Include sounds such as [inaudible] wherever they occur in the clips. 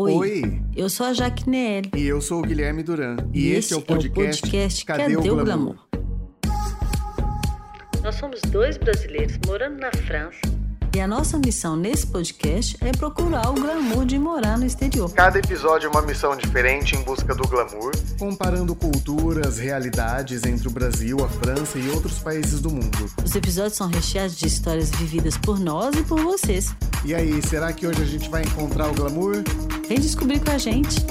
Oi. Oi. Eu sou a Jaquinelle. E eu sou o Guilherme Duran. E, esse, é o podcast, podcast Cadê, o Glamour? Nós somos dois brasileiros morando na França. E a nossa missão nesse podcast é procurar o glamour de morar no exterior. Cada episódio é uma missão diferente em busca do glamour, comparando culturas, realidades entre o Brasil, a França e outros países do mundo. Os episódios são recheados de histórias vividas por nós e por vocês. E aí, será que hoje a gente vai encontrar o glamour? Vem descobrir com a gente.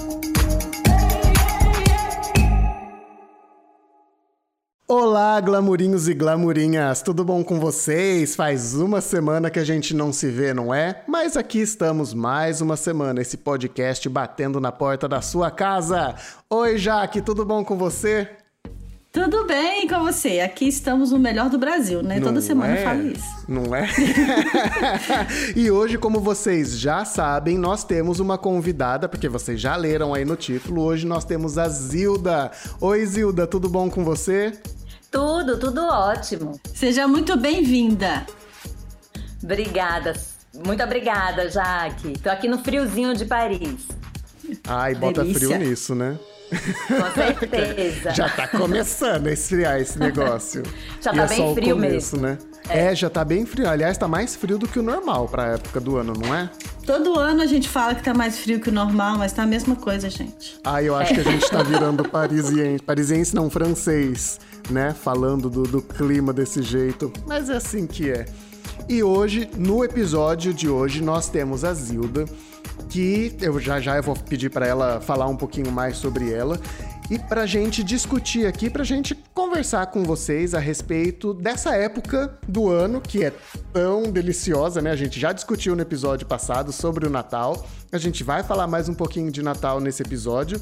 Olá, glamourinhos e glamourinhas, tudo bom com vocês? Faz uma semana que a gente não se vê, não é? Mas aqui estamos mais uma semana, esse podcast batendo na porta da sua casa. Oi, Jaque, tudo bom com você? Tudo bem com você? Aqui estamos no melhor do Brasil, né? Não Toda semana é? eu falo isso. Não é? [laughs] e hoje, como vocês já sabem, nós temos uma convidada, porque vocês já leram aí no título. Hoje nós temos a Zilda. Oi, Zilda, tudo bom com você? Tudo, tudo ótimo. Seja muito bem-vinda. Obrigada. Muito obrigada, Jaque. Tô aqui no friozinho de Paris. Ai, bota Delícia. frio nisso, né? Com [laughs] certeza. Já tá começando a esfriar esse [laughs] negócio. Já E tá é bem frio começo, mesmo. né? É. já tá bem frio. Aliás, tá mais frio do que o normal pra época do ano, não é? Todo ano a gente fala que tá mais frio que o normal, mas tá a mesma coisa, gente. Ah, eu acho que a gente tá virando parisiense. Parisiense não, francês, né? Falando do, do clima desse jeito. Mas é assim que é. E hoje, no episódio de hoje, nós temos a Zilda, que eu já já eu vou pedir pra ela falar um pouquinho mais sobre ela. E pra gente discutir aqui, pra gente conversar com vocês a respeito dessa época do ano que é tão deliciosa, né? A gente já discutiu no episódio passado sobre o Natal. A gente vai falar mais um pouquinho de Natal nesse episódio.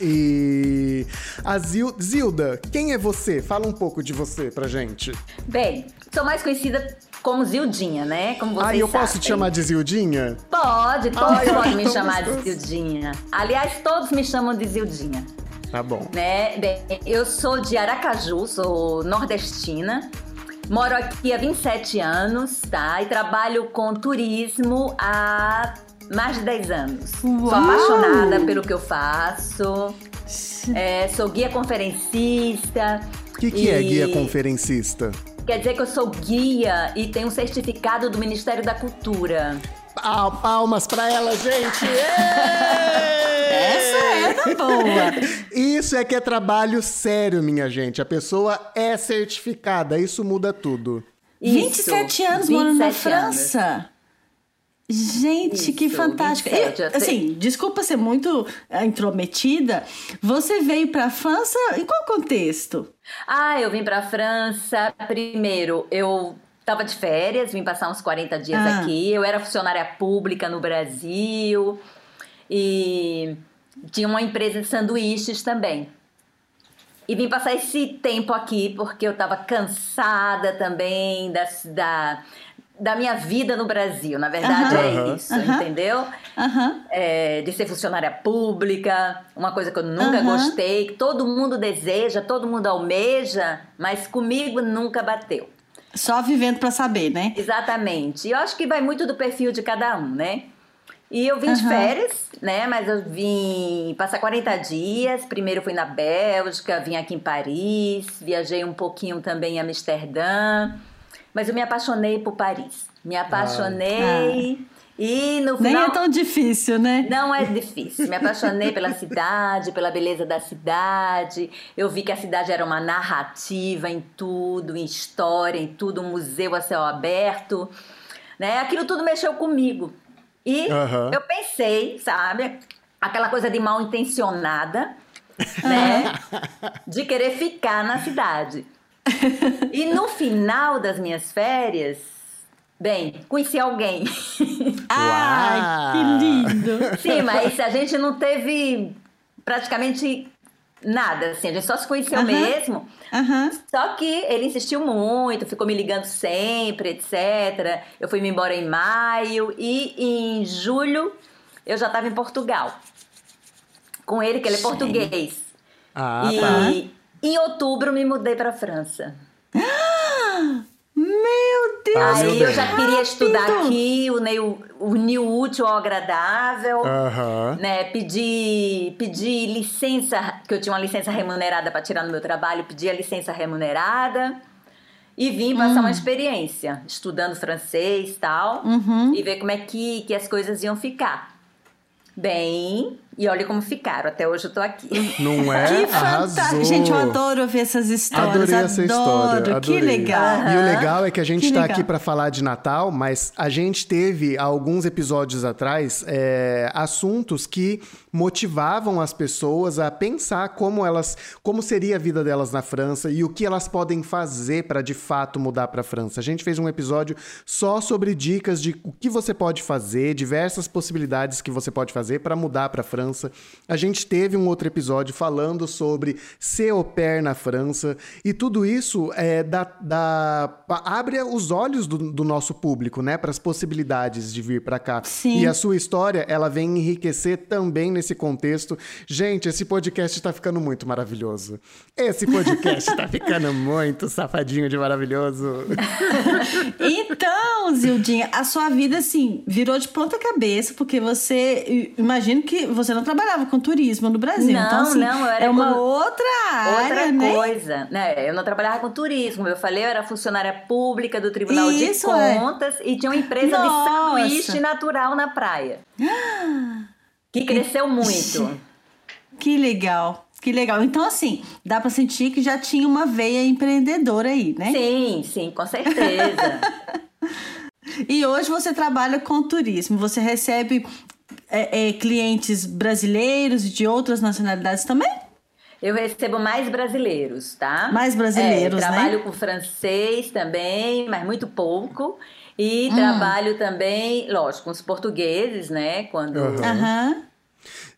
E a Zil- Zilda, quem é você? Fala um pouco de você pra gente. Bem, sou mais conhecida como Zildinha, né? Como vocês Ah, eu posso sabem. te chamar de Zildinha? Pode, todos Ai, podem me tão chamar de. Zildinha. Aliás, todos me chamam de Zildinha. Tá bom. né? Bem, eu sou de Aracaju, sou nordestina. Moro aqui há 27 anos, tá? E trabalho com turismo há mais de 10 anos. Sou apaixonada pelo que eu faço. É, sou guia conferencista. O que, que é e guia conferencista? Quer dizer que eu sou guia e tenho um certificado do Ministério da Cultura. Ah, palmas pra ela, gente! Essa era boa. Isso é que é trabalho sério, minha gente. A pessoa é certificada, isso muda tudo. Isso, 27 anos morando na 27 anos. Gente, que Isso, fantástico. 27, Eu, eu sei. assim, desculpa ser muito eh, intrometida. Você veio pra França em qual contexto? Ah, eu vim pra França. Primeiro, eu tava de férias, vim passar uns 40 dias Ah. aqui. Eu era funcionária pública no Brasil e tinha uma empresa de sanduíches também. E vim passar esse tempo aqui porque eu tava cansada também da, da, da minha vida no Brasil. Na verdade, é isso, entendeu? É, de ser funcionária pública, uma coisa que eu nunca gostei, que todo mundo deseja, todo mundo almeja, mas comigo nunca bateu. Só vivendo pra saber, né? Exatamente. E eu acho que vai muito do perfil de cada um, né? E eu vim de férias, né? Mas eu vim passar 40 dias. Primeiro fui na Bélgica, vim aqui em Paris, viajei um pouquinho também em Amsterdã. Mas eu me apaixonei por Paris. Me apaixonei. E no Nem final. é tão difícil, né? Não é difícil. Me apaixonei pela cidade, pela beleza da cidade. Eu vi que a cidade era uma narrativa em tudo, em história, em tudo, um museu a céu aberto. Né? Aquilo tudo mexeu comigo. E eu pensei, sabe, aquela coisa de mal intencionada, [laughs] né? de querer ficar na cidade. [laughs] E no final das minhas férias, bem, conheci alguém. [laughs] Ai, Uau! que lindo. Sim, mas a gente não teve praticamente nada, assim, a gente só se conheceu mesmo. Só que ele insistiu muito, ficou me ligando sempre, etc. Eu fui me embora em maio e em julho eu já estava em Portugal. Com ele, que ele é português. Ah, e tá. Em outubro me mudei para França. Meu Deus! Aí eu já queria estudar aqui, unir o, unir o útil ao agradável, Aham. né? Pedi, pedi licença, que eu tinha uma licença remunerada para tirar no meu trabalho, pedi a licença remunerada e vim passar uma experiência, estudando francês e tal, e ver como é que, que as coisas iam ficar. Bem, e olha como ficaram, até hoje eu tô aqui. Não é? Que fantástico! Gente, eu adoro ouvir essas histórias. Adorei essa adoro. história. Que adorei. legal. E o legal é que a gente Que está legal. aqui para falar de Natal, mas a gente teve há alguns episódios atrás é, assuntos que motivavam as pessoas a pensar como elas, como seria a vida delas na França e o que elas podem fazer para de fato mudar para a França. A gente fez um episódio só sobre dicas de o que você pode fazer, diversas possibilidades que você pode fazer para mudar para a França. A gente teve um outro episódio falando sobre ser au pair na França e tudo isso é, dá, dá- abre os olhos do, do nosso público, né, para as possibilidades de vir para cá. Sim. E a sua história, ela vem enriquecer também nesse contexto. Gente, esse podcast tá ficando muito maravilhoso. Esse podcast tá [laughs] ficando muito safadinho de maravilhoso. [laughs] Então, Zildinha, a sua vida, assim, virou de ponta cabeça, porque você. Imagino que você não trabalhava com turismo no Brasil. Não, então, assim, não, eu era é uma com- outra área, Outra né? coisa, né? Eu não trabalhava com turismo. Eu falei, eu era funcionária pública do Tribunal Isso, de é. Contas e tinha uma empresa Nossa. de sanduíche natural na praia. Que cresceu [gasps] muito. Que legal. Que legal. Então, assim, dá pra sentir que já tinha uma veia empreendedora aí, né? Sim, sim, com certeza. [laughs] E hoje você trabalha com turismo. Você recebe é, é, clientes brasileiros e de outras nacionalidades também? Eu recebo mais brasileiros, tá? Mais brasileiros, é, Trabalho né? com francês também, mas muito pouco. Hum. E trabalho também, lógico, com os portugueses, né? Quando. Aham. Aham.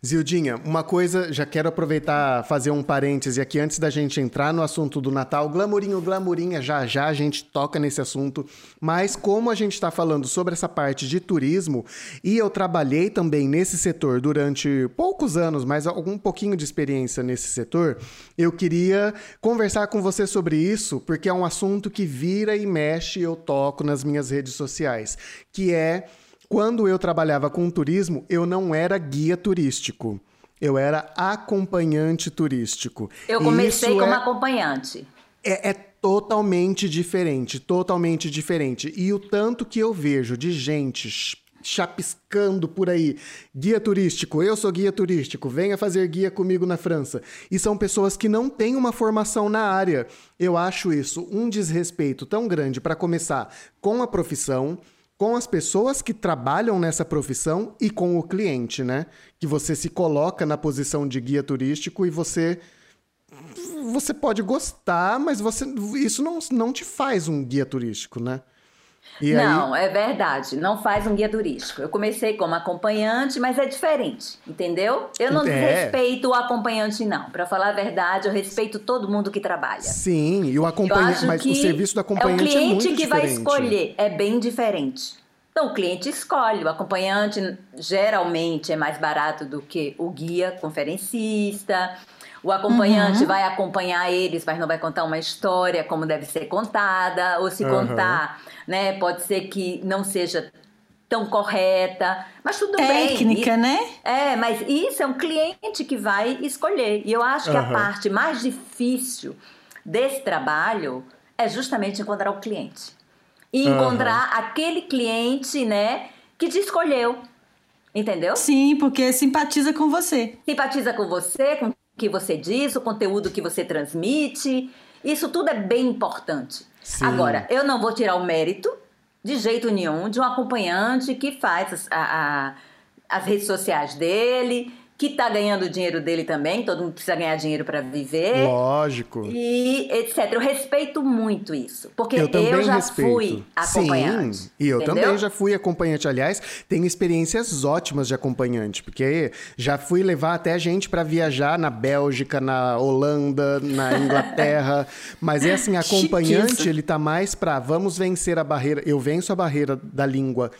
Zildinha, uma coisa, já quero aproveitar, fazer um parêntese aqui antes da gente entrar no assunto do Natal. Glamourinho, glamourinha, já já a gente toca nesse assunto. Mas como a gente está falando sobre essa parte de turismo, e eu trabalhei também nesse setor durante poucos anos, mas algum pouquinho de experiência nesse setor, eu queria conversar com você sobre isso, porque é um assunto que vira e mexe, eu toco nas minhas redes sociais, que é quando eu trabalhava com turismo, eu não era guia turístico. Eu era acompanhante turístico. Eu comecei como é, acompanhante. é, é totalmente diferente, totalmente diferente. E o tanto que eu vejo de gente ch- chapiscando por aí, guia turístico, eu sou guia turístico, venha fazer guia comigo na França. E são pessoas que não têm uma formação na área. Eu acho isso um desrespeito tão grande para começar com a profissão, com as pessoas que trabalham nessa profissão e com o cliente, né? Que você se coloca na posição de guia turístico e você você pode gostar, mas você isso não, não te faz um guia turístico, né? E não, é verdade. Não faz um guia turístico. Eu comecei como acompanhante, mas é diferente, entendeu? Eu não É. desrespeito o acompanhante, não. Pra falar a verdade, eu respeito todo mundo que trabalha. Sim, e o acompanhante, mas o serviço do é o acompanhante é, cliente muito que vai diferente. escolher, é bem diferente. Então o cliente escolhe, o acompanhante geralmente é mais barato do que o guia conferencista. O acompanhante vai acompanhar eles, mas não vai contar uma história como deve ser contada, ou se Aham. contar, né, pode ser que não seja tão correta, mas tudo bem. Técnica, né? é, mas isso é um cliente que vai escolher. E eu acho que a Aham. parte mais difícil desse trabalho é justamente encontrar o cliente. E Aham. encontrar aquele cliente, né, que te escolheu. Entendeu? Sim, porque simpatiza com você. Simpatiza com você, com que você diz, o conteúdo que você transmite. Isso tudo é bem importante. Sim. Agora, eu não vou tirar o mérito, de jeito nenhum, de um acompanhante que faz a- a- as redes sociais dele, que tá ganhando o dinheiro dele também, todo mundo precisa ganhar dinheiro para viver. Lógico. E etc. Eu respeito muito isso. Porque Eu eu, também já respeito. fui acompanhante. Sim, e eu entendeu? também já fui acompanhante. Aliás, tenho experiências ótimas de acompanhante, porque já fui levar até gente para viajar na Bélgica, na Holanda, na [laughs] Inglaterra. Mas é assim, acompanhante, ele tá mais pra vamos vencer a barreira. Eu venço a barreira da língua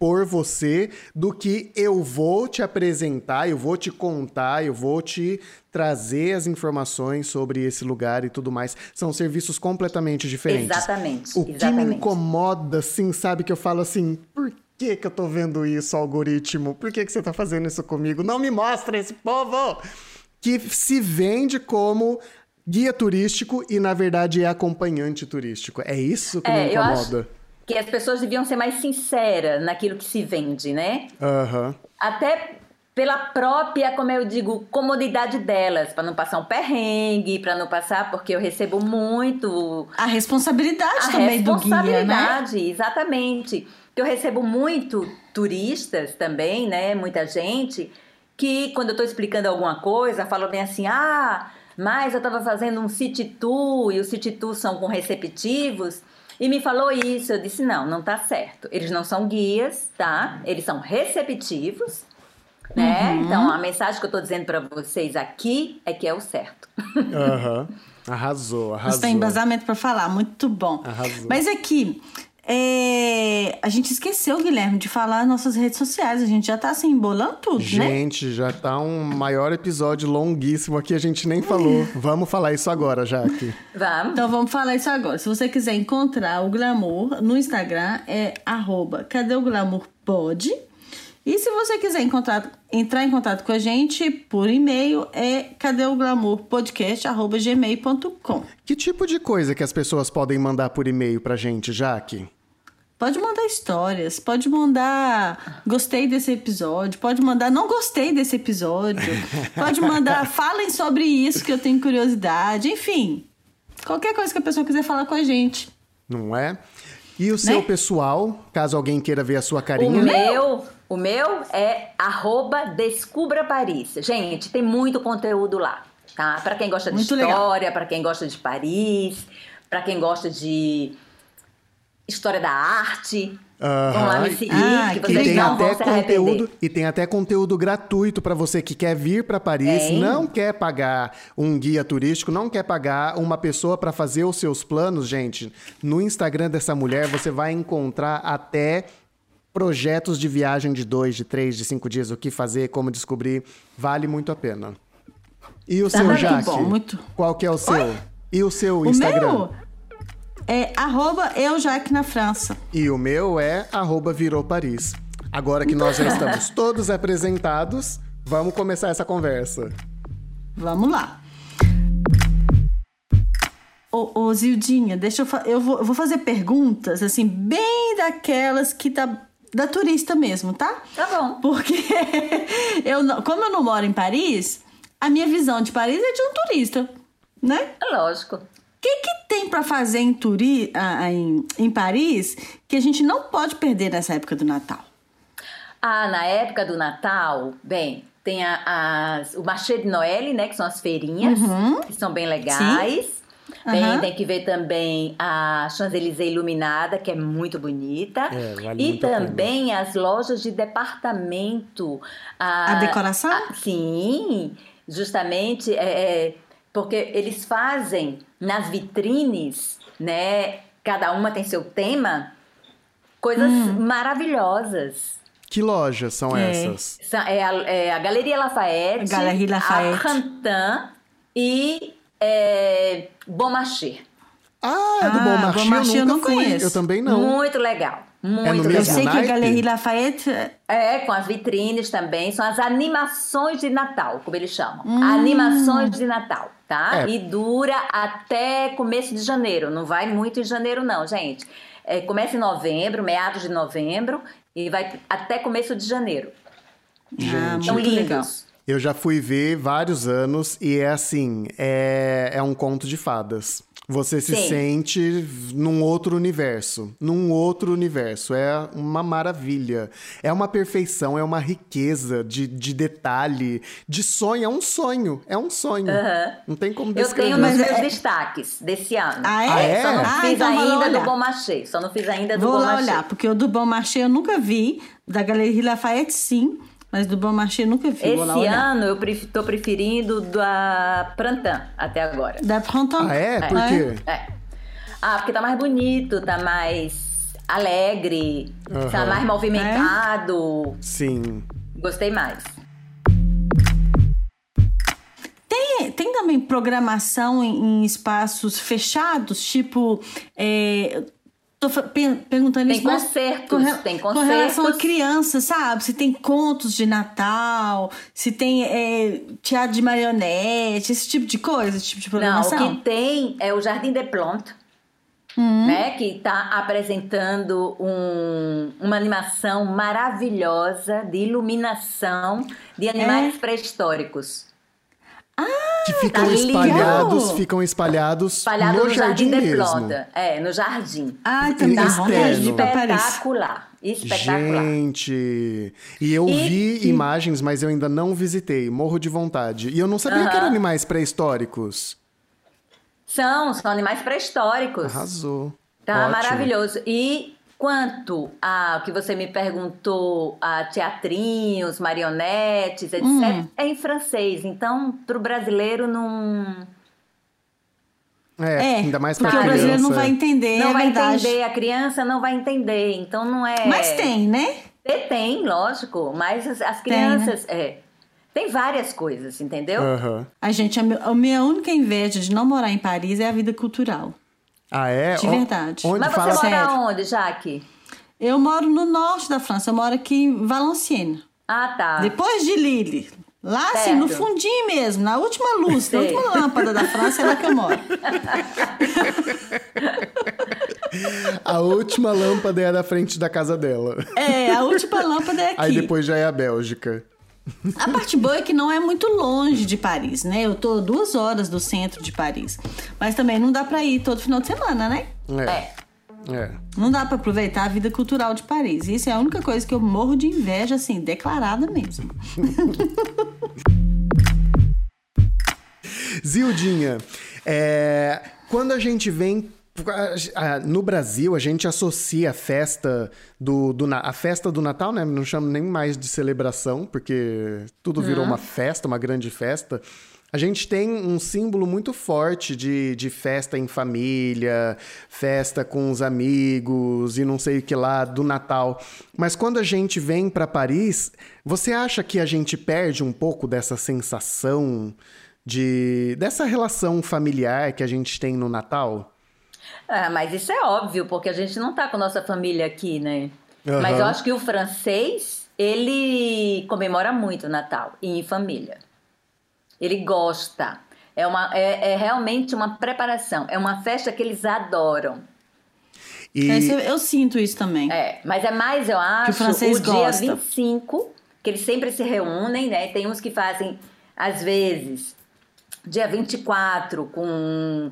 por você do que eu vou te apresentar, eu vou te contar, eu vou te trazer as informações sobre esse lugar e tudo mais. São serviços completamente diferentes. Exatamente. O que me exatamente. incomoda, assim, sabe, que eu falo assim, por que que eu tô vendo isso, algoritmo? Por que que você tá fazendo isso comigo? Não me mostra esse povo! Que se vende como guia turístico e, na verdade, é acompanhante turístico. É isso que me É, eu incomoda. Que as pessoas deviam ser mais sinceras naquilo que se vende, né? Aham. Até pela própria, como eu digo, comodidade delas, para não passar um perrengue, para não passar, porque eu recebo muito A responsabilidade a também do guia, né? responsabilidade, exatamente. Que eu recebo muito turistas também, né? Muita gente que quando eu estou explicando alguma coisa, fala bem assim: "Ah, mas eu estava fazendo um city tour e os city tours são com receptivos". E me falou isso, eu disse: "Não, não tá certo. Eles não são guias, tá? Eles são receptivos". Né? Uhum. Então, a mensagem que eu estou dizendo para vocês aqui é que é o certo. [laughs] Aham. Arrasou, arrasou. Você tem embasamento pra falar, muito bom. Arrasou. Mas aqui, é, a gente esqueceu, Guilherme, de falar nossas redes sociais. A gente já tá assim, embolando tudo, né? Gente, já tá um maior episódio longuíssimo aqui, a gente nem falou. Vamos falar isso agora, Jaque. Vamos? Então vamos falar isso agora. Se você quiser encontrar o Glamour no Instagram, é arroba cadê o Glamour Pod. E se você quiser encontrar, entrar em contato com a gente por e-mail, é cadê o Glamour Podcast, arroba gmail.com. Que tipo de coisa que as pessoas podem mandar por e-mail pra gente, Jaque? Pode mandar histórias, pode mandar gostei desse episódio, pode mandar não gostei desse episódio, [laughs] pode mandar falem sobre isso que eu tenho curiosidade, enfim. Qualquer coisa que a pessoa quiser falar com a gente. Não é? E o seu Né? pessoal, caso alguém queira ver a sua O carinha? meu, o meu é arroba Descubra Paris. Gente, tem muito conteúdo lá, tá? Para quem gosta de Muito história, para quem gosta de Paris, para quem gosta de história da arte. Vão lá me seguir, Ah, que que E vocês tem não vão até arrepender. conteúdo e tem até conteúdo gratuito para você que quer vir para Paris, Tem. não quer pagar um guia turístico, não quer pagar uma pessoa para fazer os seus planos, gente. No Instagram dessa mulher você vai encontrar até projetos de viagem de dois, de três, de cinco dias, o que fazer, como descobrir, vale muito a pena. E o seu muito Jaque? bom, muito. Qual que é o seu? E o seu O Instagram? meu é arroba França. E o meu é arroba virou Paris. Agora que nós já estamos [laughs] todos apresentados, vamos começar essa conversa. Vamos lá. Ô, ô Zildinha, deixa eu, fa- eu vou, eu vou fazer perguntas, assim, bem daquelas que tá da turista mesmo, tá? Tá bom. Porque [laughs] eu não- como eu não moro em Paris, a minha visão de Paris é de um turista, né? É lógico. O que, que tem pra fazer em, Turi, em, em Paris que a gente não pode perder nessa época do Natal? Ah, na época do Natal, bem, tem a- as, o Marché de Noël, né? Que são as feirinhas, que são bem legais. Bem, Aham. tem que ver também a Champs-Élysées iluminada, que é muito bonita. É, vale e a pena. também as lojas de departamento. A decoração? a- sim, justamente é, é, porque eles fazem nas vitrines, né? Cada uma tem seu tema, coisas Hum. maravilhosas. Que lojas são É. essas? Sa- É a, é a Galeria Lafayette, A Galerie Lafayette. a Printemps e é, Marché. Ah, é do Ah, Bom Marché, Bom Marché eu eu nunca não fui. conheço. Eu também não. Muito legal. Muito no Eu mesmo legal. sei que a? Galerie Lafayette É, com as vitrines também. São as animações de Natal, como eles chamam. Hum. Animações de Natal, tá? É. E dura até começo de janeiro. Não vai muito em janeiro, não, gente. É, começa em novembro, meados de novembro, e vai até começo de janeiro. Ah, São muito lindos. legal. Eu já fui ver vários anos e é assim, é, é um conto de fadas. Você se Sim. sente num outro universo, num outro universo. É uma maravilha. É uma perfeição, é uma riqueza de, de detalhe, de sonho. É um sonho, é um sonho. Não tem como Eu descrever. tenho nos Mas meus é- destaques desse ano. Ah, é? Ah, é? Só não Ah, fiz então vou lá ainda do Bon Marché. Só não fiz ainda do Vou Bon lá Marché. olhar, porque o do Bom Marché eu nunca vi. Da Galerie Lafayette, sim. Mas do Bom Marché eu nunca vi. Esse olhar. ano eu pref- tô preferindo da Printemps até agora. Da Printemps. Ah, é? Por É. quê? É. Ah, porque tá mais bonito, tá mais alegre, Aham. sabe, mais movimentado. Sim. Gostei mais. Tem, tem também programação em, em espaços fechados, tipo. É, tô perguntando Tem isso mas concertos, tem Com relação a concertos. criança, sabe? Se tem contos de Natal, se tem é, teatro de marionete, esse tipo de coisa, esse tipo de Não, programação. o que tem é o Jardim de Plantes, Hum. né? Que está apresentando um- uma animação maravilhosa de iluminação de animais pré-históricos. Que ficam tá espalhados, legal. ficam espalhados Espalhado no, no, jardim, Jardim, de. É, no jardim. Também Tá vontade de ir pra Paris. Espetacular. Espetacular. Gente, e eu E vi que- imagens, mas eu ainda não visitei, morro de vontade. E eu não sabia que eram animais pré-históricos. São, são animais pré-históricos. Arrasou. Tá Ótimo. maravilhoso. E quanto ao que você me perguntou, a teatrinhos, marionetes, etc., Hum. é em francês. Então, para o brasileiro não, É, É, ainda mais porque o criança. brasileiro não vai entender, não é vai verdade. entender, a criança não vai entender. Então, não é. Mas tem, né? Tem, tem, lógico. Mas as, as Tem, né? crianças. é, tem várias coisas, entendeu? Aham. A gente, a, meu- a minha única inveja de não morar em Paris é a vida cultural. Ah, é? De verdade. Onde Mas fala você mora sério. onde, Jaque? Eu moro no norte da França, eu moro aqui em Valenciennes. Ah, tá. Depois de Lille. Lá, assim, no Certo. fundinho mesmo, na última luz, na Sei. última lâmpada da França, é lá que eu moro. [laughs] A última lâmpada é da frente da casa dela. É, a última lâmpada é aqui. Aí depois já é a Bélgica. A parte boa é que não é muito longe de Paris, né? Eu tô duas horas do centro de Paris. Mas também não dá pra ir todo final de semana, né? É. É. Não dá pra aproveitar a vida cultural de Paris. Isso é a única coisa que eu morro de inveja, assim, declarada mesmo. [laughs] Zildinha, é, quando a gente vem. No Brasil, a gente associa a festa do, do a festa do Natal, né? Não chamo nem mais de celebração, porque tudo virou uma festa, uma grande festa. A gente tem um símbolo muito forte de, de festa em família, festa com os amigos e não sei o que lá, do Natal. Mas quando a gente vem para Paris, você acha que a gente perde um pouco dessa sensação de dessa relação familiar que a gente tem no Natal? Ah, mas isso é óbvio, porque a gente não tá com nossa família aqui, né? Aham. Mas eu acho que o francês, ele comemora muito o Natal e em família. Ele gosta. É, uma, é, é realmente uma preparação. É uma festa que eles adoram. E Esse- eu sinto isso também. É, mas é mais, eu acho, francês o dia gosta. 25, que eles sempre se reúnem, né? Tem uns que fazem, às vezes, dia 24, com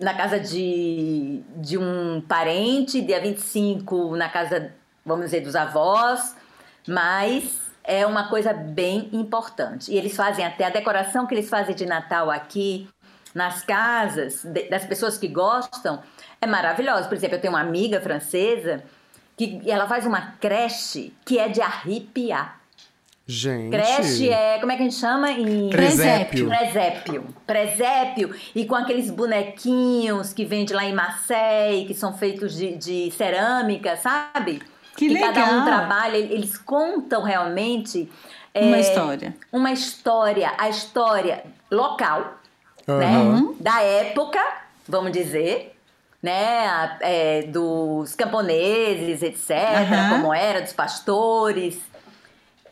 na casa de, de um parente, dia 25 na casa, vamos dizer, dos avós, mas é uma coisa bem importante. E eles fazem até a decoração que eles fazem de Natal aqui nas casas de- das pessoas que gostam é maravilhosa. Por exemplo, eu tenho uma amiga francesa que ela faz uma creche que é de arrepiar. Gente, Creche é, como é que a gente chama em Presépio. Presépio. Presépio. E com aqueles bonequinhos que vende lá em Marseille, que são feitos de, de cerâmica, sabe? Que cada um trabalha, eles contam realmente Uma é, história. Uma história, a história local, Aham. né? Da época, vamos dizer, né? é, dos camponeses, etc., Aham. como era, dos pastores.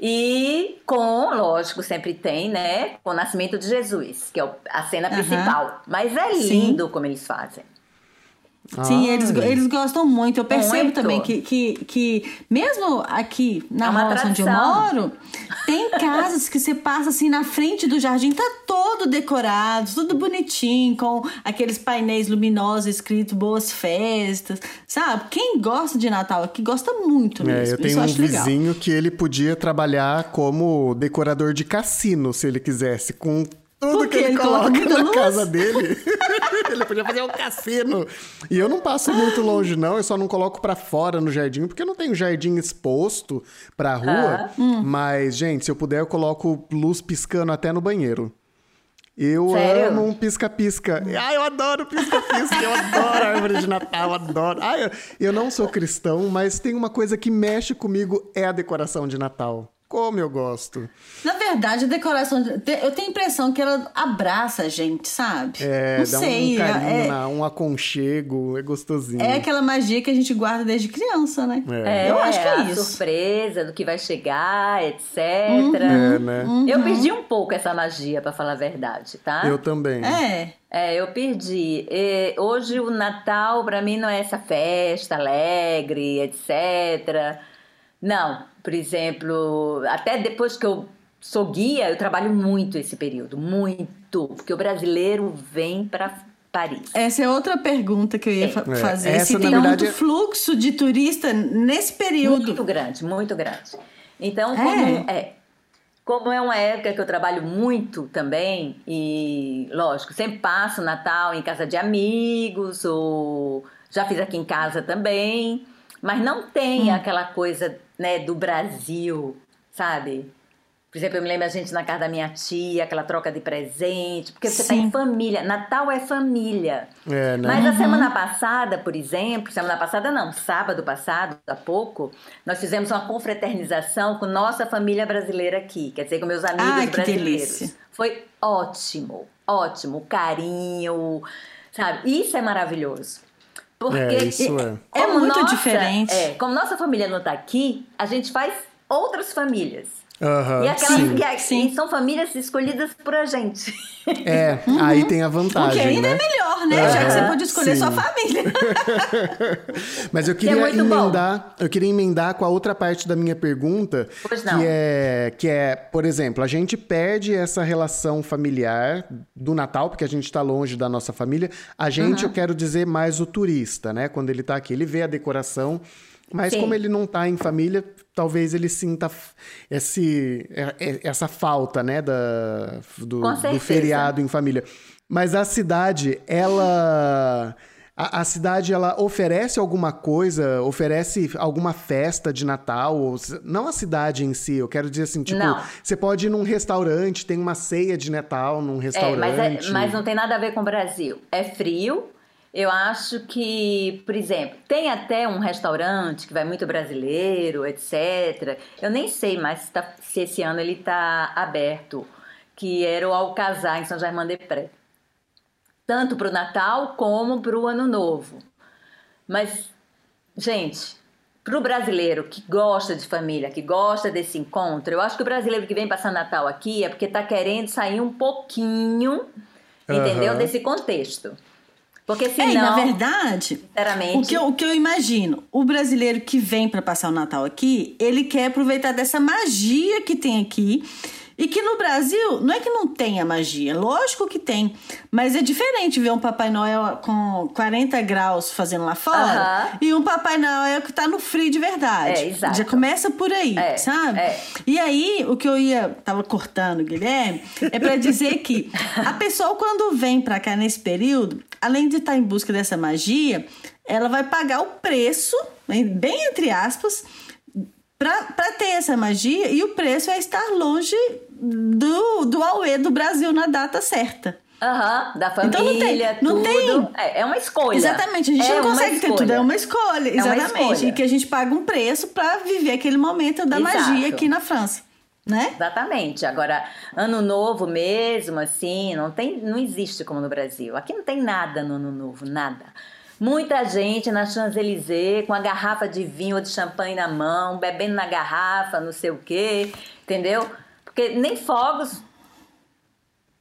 E com, lógico, sempre tem, né? Com o nascimento de Jesus, que é a cena principal. Mas é Sim. lindo como eles fazem. Sim, Ai. eles, eles gostam muito. Eu percebo Muito. também que, que, que, mesmo aqui na É roça onde eu moro, tem [laughs] casas que você passa assim na frente do jardim, tá todo decorado, tudo bonitinho, com aqueles painéis luminosos escrito Boas Festas, sabe? Quem gosta de Natal aqui gosta muito mesmo. É, eu Isso tenho um acho legal. vizinho que ele podia trabalhar como decorador de cassino, se ele quisesse, com tudo Por que ele Ele coloca na luz? casa dele. [laughs] ele podia fazer um cassino. E eu não passo muito longe, não. Eu só não coloco pra fora no jardim, porque eu não tenho jardim exposto pra rua. Hum. Mas, gente, se eu puder, eu coloco luz piscando até no banheiro. Eu Sério? amo um pisca-pisca. Ai, eu adoro pisca-pisca. Eu adoro árvore de Natal, adoro. Ai, eu, eu não sou cristão, mas tem uma coisa que mexe comigo, é a decoração de Natal. Como eu gosto. Na verdade, a decoração. Eu tenho a impressão que ela abraça a gente, sabe? É, Não dá sei. um carinho, é, na- um aconchego, é gostosinho. é aquela magia que a gente guarda desde criança, né? É. É, Eu acho que é a isso. surpresa do que vai chegar, etc. É, né? Eu perdi um pouco essa magia, pra falar a verdade, tá? Eu também. É. É, eu perdi. E hoje o Natal pra mim não é essa festa alegre, etc. Não, por exemplo, até depois que eu sou guia, eu trabalho muito esse período, muito, porque o brasileiro vem pra Paris. Essa é outra pergunta que eu ia fa- É, fazer. essa, Se tem verdade, muito é- fluxo de turista nesse período. Muito grande, muito grande. Então, É? como é. Como é uma época que eu trabalho muito também, e lógico, sempre passo o Natal em casa de amigos, ou já fiz aqui em casa também, mas não tem Hum. aquela coisa né, do Brasil, sabe? Por exemplo, eu me lembro a gente na casa da minha tia, aquela troca de presente, porque você está em família. Natal é família. É, né? Mas a semana passada, por exemplo, semana passada não, sábado passado, há pouco, nós fizemos uma confraternização com nossa família brasileira aqui, quer dizer, com meus amigos Ai, brasileiros. delícia. Foi ótimo, ótimo, carinho, sabe? Isso é maravilhoso. Porque É, isso é. É como muito nossa- diferente. É, como nossa família não está aqui, a gente faz outras famílias. Aham, e, aquelas, sim. e, a- Sim. e são famílias escolhidas por a gente. É, aí tem a O que vantagem, ainda né? é melhor, né? Já que você pode escolher sim. sua família. [laughs] Mas eu Que é queria bom. emendar, eu queria emendar com a outra parte da minha pergunta, Pois não. que é que é, por exemplo, a gente perde essa relação familiar do Natal, porque a gente está longe da nossa família. A gente, Uhum. eu quero dizer mais o turista, né? Quando ele tá aqui, ele vê a decoração, mas Sim. como ele não tá em família, talvez ele sinta esse, é- é- essa falta, né, da, do, do feriado em família. Mas a cidade, ela. A, a cidade, ela oferece alguma coisa, oferece alguma festa de Natal? ou não a cidade em si, eu quero dizer assim, tipo, Não. você pode ir num restaurante, tem uma ceia de Natal num É, restaurante. mas, é- mas não tem nada a ver com o Brasil. É frio. Eu acho que, por exemplo, tem até um restaurante que vai muito brasileiro, etc. Eu nem sei mais se, tá- se esse ano ele está aberto, que era o Alcazar, em São Germain-des-Prés. Tanto para o Natal como para o Ano Novo. Mas, gente, para o brasileiro que gosta de família, que gosta desse encontro, eu acho que o brasileiro que vem passar Natal aqui é porque está querendo sair um pouquinho, entendeu? Aham. Desse contexto. Porque É, senão, na verdade, sinceramente, o que, eu, o que eu imagino, o brasileiro que vem para passar o Natal aqui, ele quer aproveitar dessa magia que tem aqui. E que no Brasil, não é que não tenha magia, lógico que tem, mas é diferente ver um Papai Noel com 40 graus fazendo lá fora e um Papai Noel que tá no frio de verdade. É, exato. Já começa por aí, É, sabe? é. E aí, o que eu ia. Tava cortando, Guilherme, é pra dizer que a pessoa, quando vem pra cá nesse período, além de estar em busca dessa magia, ela vai pagar o preço, bem entre aspas, pra ter essa magia, e o preço é estar longe do, do Aue do Brasil na data certa. aham, da família, Então não tem- não tudo. tem- É, é uma escolha. Exatamente, a gente É não uma consegue ter tudo, escolha. é uma escolha, É uma exatamente. escolha. E que a gente paga um preço pra viver aquele momento da Exato. magia aqui na França, né? Exatamente. Agora, ano novo mesmo, assim, não tem, não existe como no Brasil. Aqui não tem nada no ano novo, nada. Muita gente na Champs-Élysées com a garrafa de vinho ou de champanhe na mão, bebendo na garrafa, não sei o quê, entendeu? Porque nem fogos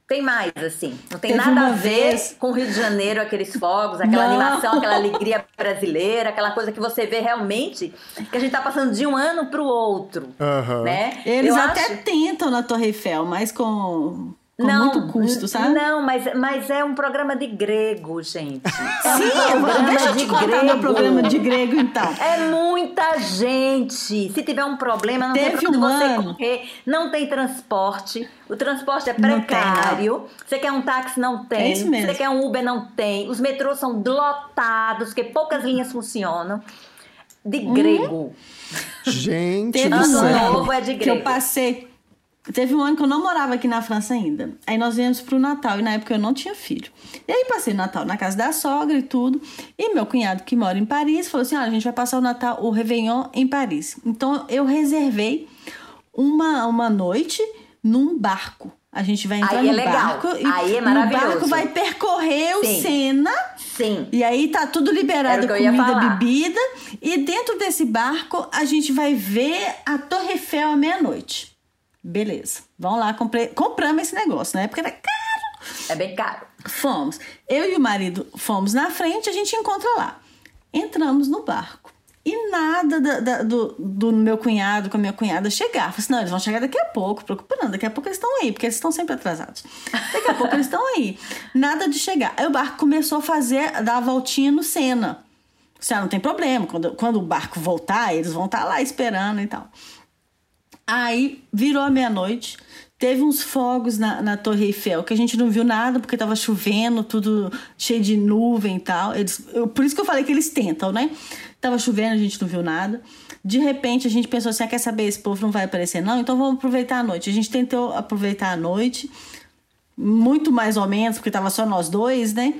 tem mais, assim. Não tem Teve nada a ver vez- com o Rio de Janeiro, aqueles fogos, aquela Não. animação, aquela alegria brasileira, aquela coisa que você vê realmente que a gente tá passando de um ano pro outro, Aham. né? Eles Eu até acho- tentam na Torre Eiffel, mas com, com muito custo, sabe? Não, mas, mas é um programa de grego, gente. É um Sim, vou- programa deixa eu te de contar grego. meu programa de grego, então. É muita gente. Se tiver um problema, não Teve tem um você ano- correr. Não tem transporte. O transporte é Não tem, precário. Você quer um táxi, não tem. É isso mesmo. Você quer um Uber, não tem. Os metrôs são lotados, porque poucas linhas funcionam. De Uhum. grego. Gente Teve do um céu. ano novo é de que eu grego. passei. Teve um ano que eu não morava aqui na França ainda. Aí nós viemos pro Natal e na época eu não tinha filho. E aí passei o Natal na casa da sogra e tudo. E meu cunhado que mora em Paris falou assim: olha, a gente vai passar o Natal, o Réveillon em Paris. Então eu reservei uma, uma noite num barco. A gente vai entrar Aí é no legal. barco e Aí é o maravilhoso. barco vai percorrer o Sim. Sena. Sim. E aí tá tudo liberado, o comida, bebida. E dentro desse barco a gente vai ver a Torre Eiffel à meia-noite. Beleza. Vamos lá, comprei, compramos esse negócio, né? Porque era caro. É bem caro. Fomos. Eu e o marido fomos na frente, a gente encontra lá. Entramos no barco. E nada da- da- do, do meu cunhado com a minha cunhada chegar. Falei assim, não, eles vão chegar daqui a pouco. Preocupa não, daqui a pouco eles estão aí, porque eles estão sempre atrasados. Daqui a pouco eles estão aí. Nada de chegar. Aí o barco começou a fazer, dar a voltinha no Sena. Disse, ah, não tem problema. Quando, quando o barco voltar, eles vão estar lá esperando e tal. Aí virou a meia-noite, teve uns fogos na, na Torre Eiffel, que a gente não viu nada porque tava chovendo, tudo cheio de nuvem e tal. Eles, eu- por isso que eu falei que eles tentam, né? Tava chovendo, a gente não viu nada. De repente a gente pensou assim: ah, quer saber? Esse povo não vai aparecer, não? Então vamos aproveitar a noite. A gente tentou aproveitar a noite, muito mais ou menos, porque tava só nós dois, né?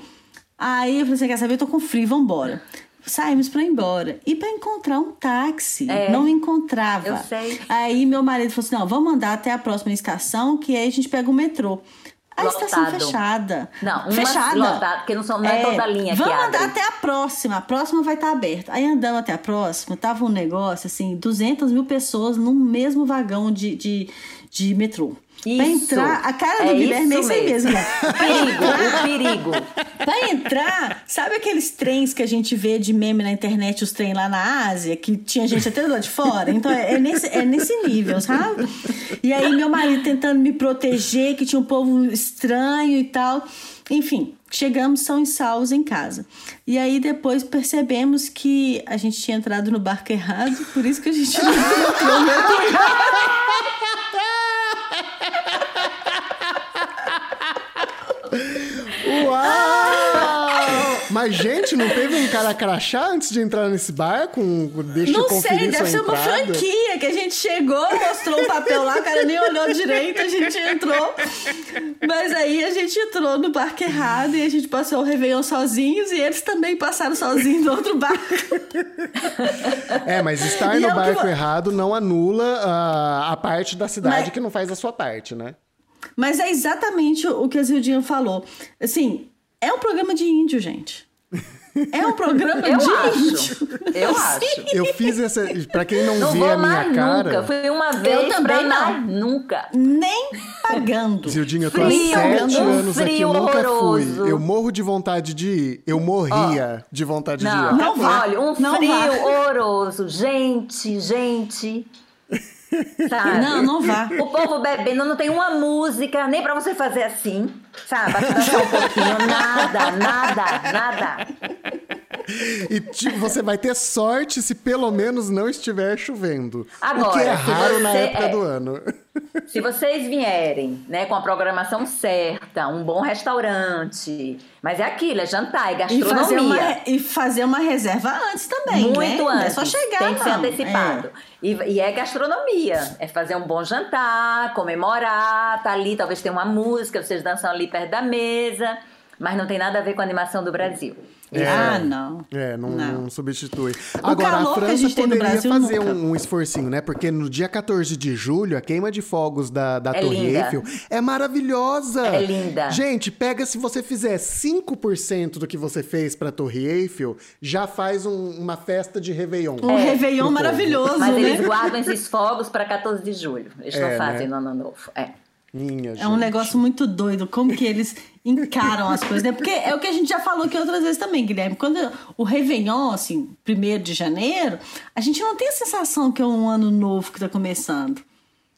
Aí eu falei assim: quer saber? Eu tô com frio, vambora. Saímos pra ir embora. E pra encontrar um táxi. É. Não encontrava. Eu sei. Aí meu marido falou assim: não, vamos andar até a próxima estação, que aí a gente pega o metrô. A estação Lotado. fechada. Não, uma fechada. lotada, porque não são- não é toda a linha que Vamos abre. andar até a próxima. A próxima vai estar aberta. Aí andamos até a próxima, tava um negócio assim: 200 mil pessoas num mesmo vagão de, de, de metrô. Pra Isso. entrar, a cara do É Guilherme é isso aí mesmo. [laughs] Perigo, o perigo. Pra entrar, sabe aqueles trens que a gente vê de meme na internet, os trem lá na Ásia, que tinha gente até do lado de fora? Então é, é nesse, é nesse nível, sabe? E aí meu marido tentando me proteger, que tinha um povo estranho e tal. Enfim, chegamos são e salvos em casa. E aí depois percebemos que a gente tinha entrado no barco errado, por isso que a gente não entrou no [laughs] Uau! Mas, gente, não teve um cara crachá antes de entrar nesse barco? Um, deixa Não sei, deve ser uma franquia que a gente chegou, mostrou o papel lá, o cara nem olhou direito, a gente entrou. Mas aí a gente entrou no barco errado e a gente passou o Réveillon sozinhos e eles também passaram sozinhos no outro barco. É, mas estar E no é que barco vo- errado não anula ah, a parte da cidade Mas- que não faz a sua parte, né? Mas é exatamente o que a Zildinha falou. Assim, é um programa de índio, gente. É um programa [laughs] Eu de acho. índio. Eu [laughs] acho. Eu fiz essa. Pra quem não, Não vê vou a minha cara. nunca. Fui uma vez também pra não. nunca. Nem pagando. Zildinha, eu tô há Frio, sete um anos aqui, eu frio nunca horroroso. fui. Eu morro de vontade de ir. Eu morria de vontade de ir. Não, Não vá. olha, um Não frio horroroso. Gente, gente. Sabe? Não, não vá. O povo bebendo, não tem uma música, nem pra você fazer assim, sabe? Pra um pouquinho, nada, nada, nada. [laughs] E tipo, você vai ter sorte se pelo menos não estiver chovendo. o Agora, que é se raro na época é. do ano. [laughs] Se vocês vierem, né, com a programação certa, um bom restaurante, mas é aquilo, é jantar, é E fazer, uma, gastronomia. e fazer uma reserva antes também, Muito né? Antes. É só chegar, Tem que ser antecipado. E, e é gastronomia. É fazer um bom jantar, comemorar, tá ali, talvez tenha uma música, vocês dançam ali perto da mesa. Mas não tem nada a ver com a animação do Brasil. É. Ah, não. É, não, Não. não substitui. Agora, a a França no poderia Brasil fazer nunca. um, um esforcinho, né? Porque no dia 14 de julho, a queima de fogos da, da É Torre linda. Eiffel é maravilhosa. É linda. Gente, pega se você fizer 5% do que você fez pra Torre Eiffel, já faz um- uma festa de Réveillon. Um Réveillon pro maravilhoso, Mas né? eles guardam esses fogos para 14 de julho. Eles É, não né? fazem no ano novo. É. Minha É um gente. negócio muito doido, como que eles encaram as coisas, né? Porque é o que a gente já falou aqui outras vezes também, Guilherme. Quando o Réveillon, assim, primeiro de janeiro, a gente não tem a sensação que é um ano novo que tá começando.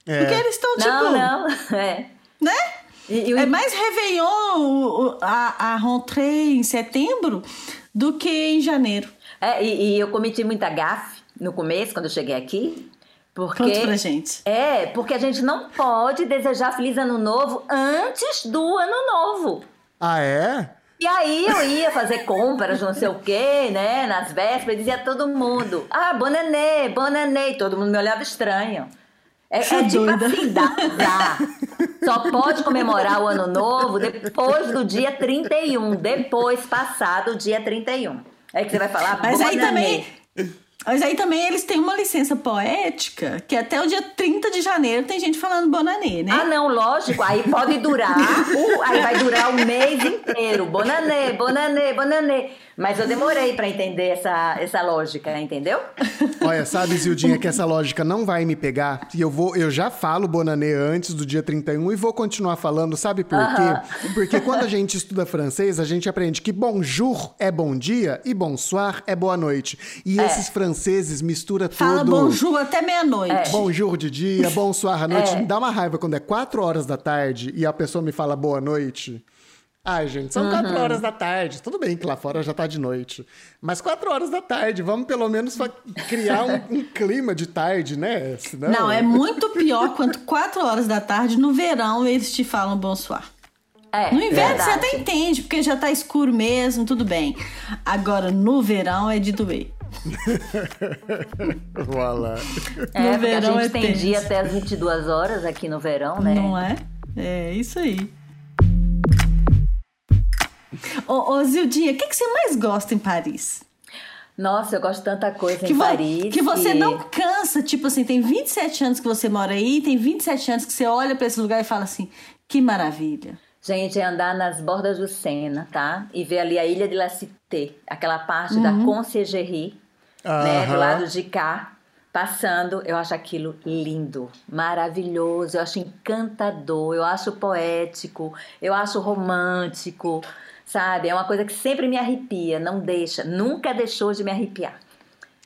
É. Porque eles estão, tipo, Não, não. [laughs] É. né? E- e É mais Réveillon, a, a rentrée em setembro, do que em janeiro. É, e, e eu cometi muita gafe no começo, quando eu cheguei aqui. Porque, Conta pra gente. É, porque a gente não pode desejar Feliz Ano Novo antes do Ano Novo. Ah, é? E aí eu ia fazer compras, não sei o quê, né? Nas vésperas, dizia a todo mundo: Ah, bonanê, bonanê. E todo mundo me olhava estranho. É, é tipo doida. assim, dá azar. Só pode comemorar o ano novo depois do dia 31. Depois, passado o dia 31. É que você vai falar, Mas aí "Boa também. Noite". Mas aí também eles têm uma licença poética que até o dia 30 de janeiro tem gente falando Bonanê, né? Ah, não, lógico. Aí pode durar. o- aí vai durar o mês inteiro. Bonanê, bonanê, bonanê. Mas eu demorei pra entender essa, essa lógica, entendeu? Olha, sabe, Zildinha, que essa lógica não vai me pegar. E eu vou, eu já falo Bonanê antes do dia 31 e vou continuar falando, sabe por quê? Porque quando a gente estuda francês, a gente aprende que bonjour é bom dia e bonsoir é boa noite. E esses franceses misturam Fala tudo. bonjour até meia-noite. Bonjour de dia, bonsoir à noite. É. Me dá uma raiva quando é 4 horas da tarde e a pessoa me fala boa noite. Ai, gente, são 4 Uhum. horas da tarde. Tudo bem que lá fora já tá de noite. Mas 4 horas da tarde, vamos pelo menos criar um, um clima de tarde, né? Senão... Não, é muito pior quando 4 horas da tarde no verão eles te falam bonsoir. É, No inverno você verdade. até entende, porque já tá escuro mesmo, tudo bem. Agora, no verão é de doer. [laughs] Voilà. É, No verão a gente é tem dia tenso. até as 22 horas aqui no verão, né? Não é? É isso aí. Ô, ô Zildinha, o que, que você mais gosta em Paris? Nossa, eu gosto de tanta coisa Que, em Paris. que você não cansa, tipo assim, tem 27 anos que você mora aí, tem 27 anos que você olha pra esse lugar e fala assim, que maravilha. Gente, é andar nas bordas do Sena, tá? E ver ali a Ilha de La Cité, aquela parte da Conciergerie, né? Do lado de cá, passando. Eu acho aquilo lindo, maravilhoso, eu acho encantador, eu acho poético, eu acho romântico, sabe? É uma coisa que sempre me arrepia, não deixa, nunca deixou de me arrepiar.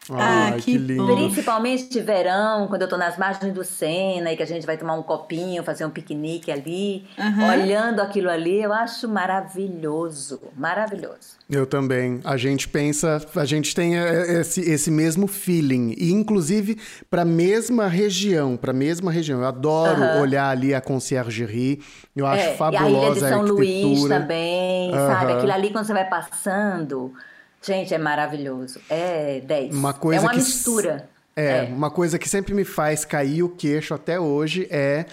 Ah, que que lindo. Principalmente de verão, quando eu tô nas margens do Sena e que a gente vai tomar um copinho, fazer um piquenique ali, Aham. olhando aquilo ali, eu acho maravilhoso, maravilhoso. Eu também. A gente pensa, a gente tem esse, esse mesmo feeling. E, inclusive, para a mesma região, para a mesma região. Eu adoro Aham. olhar ali a conciergerie. Eu acho É, e a Ilha fabulosa de a, São Luís arquitetura. Aham. sabe? Aquilo ali quando você vai passando, gente, é maravilhoso. É 10. Uma coisa é uma que mistura. É, uma coisa que sempre me faz cair o queixo até hoje é,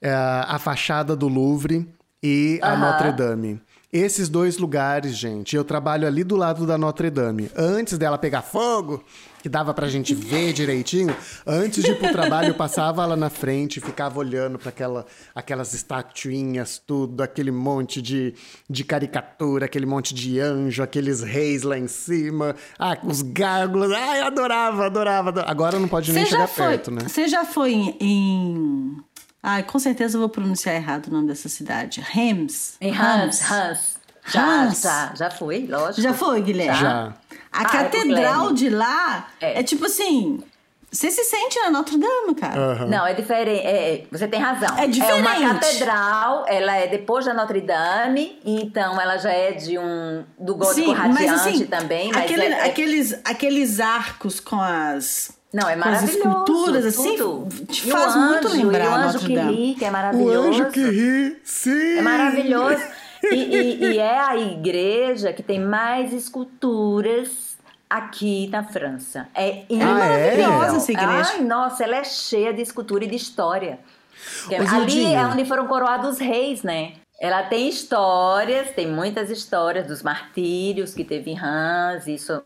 é, a fachada do Louvre e a Aham. Notre Dame. Esses dois lugares, gente, eu trabalho ali do lado da Notre Dame. Antes dela pegar fogo, que dava pra gente ver direitinho, antes de ir pro trabalho, eu passava lá na frente, ficava olhando para aquela, aquelas estatuinhas, tudo, aquele monte de, de caricatura, aquele monte de anjo, aqueles reis lá em cima, ah, os gárgulas. Ai, adorava, adorava, adorava. Agora não pode nem chegar foi, perto, né? Você já foi em, em- Ai, com certeza eu vou pronunciar errado o nome dessa cidade. Reims. Em Hans, Hans. Já, Hans. já, já fui, lógico. Já foi, Guilherme? Já. A Ah, é catedral por de lá é. É. tipo assim. Você se sente na Notre Dame, cara. Aham. Não, é diferente. é- é- você tem razão. É diferente. uma catedral, ela é depois da Notre Dame, então ela já é de um do gótico radiante também, mas aquele- é- é- aqueles, aqueles arcos com as. não, é com as maravilhoso. esculturas, assim, tudo. te o faz muito anjo, lembrar E o anjo Notre que Dame. ri, que é O maravilhoso. anjo que ri, sim! É maravilhoso. E, e- e é a igreja que tem mais esculturas aqui na França. É incrível. maravilhosa essa igreja. Ai, nossa, ela é cheia de escultura e de história. Ô, ali é onde foram coroados os reis, né? Ela tem histórias, tem muitas histórias dos martírios que teve em Hans, isso,